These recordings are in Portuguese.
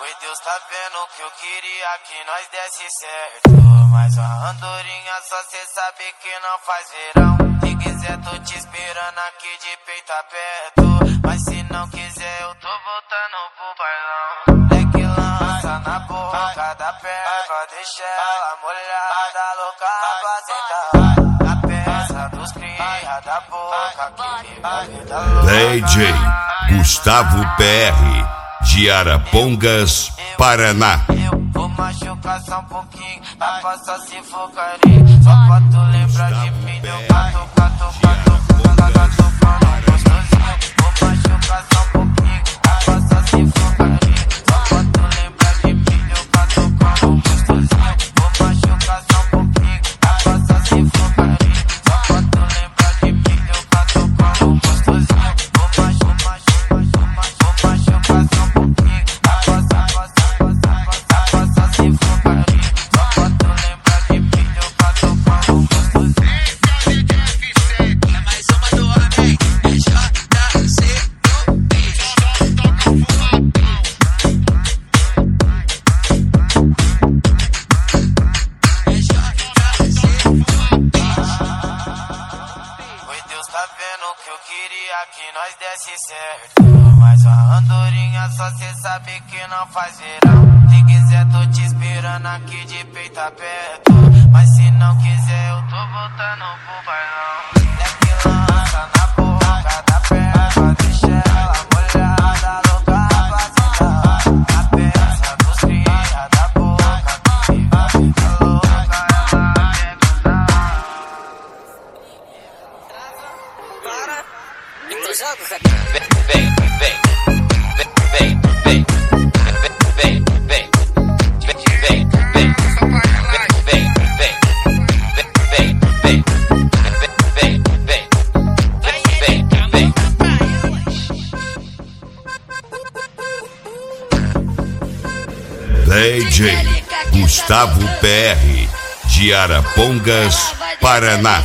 Oi, Deus tá vendo que eu queria que nós desse certo. Mas a andorinha só cê sabe que não faz verão. Se quiser, tô te esperando aqui de peito aberto. Mas se não quiser, eu tô voltando pro bailão. Leque lança na boca da perna, deixa ela molhada, DJ Gustavo PR de Arapongas, Paraná. Eu vou machucar só um pouquinho, a passar se for carinho. Só pra tu lembrar de mim, tá vendo que eu queria que nós desse certo. Mas a andorinha só cê sabe que não faz verão. Se quiser, tô te esperando aqui de peito aberto. Mas se não quiser, eu tô voltando pro bailão. Vem, vem, vem, vem, vem, vem, vem. DJ Gustavo PR de Arapongas, Paraná.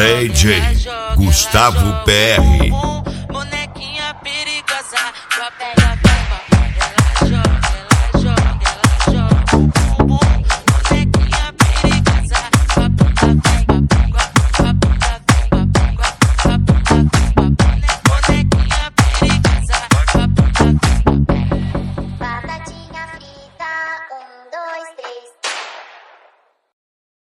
DJ Gustavo PR. Bonequinha perigosa,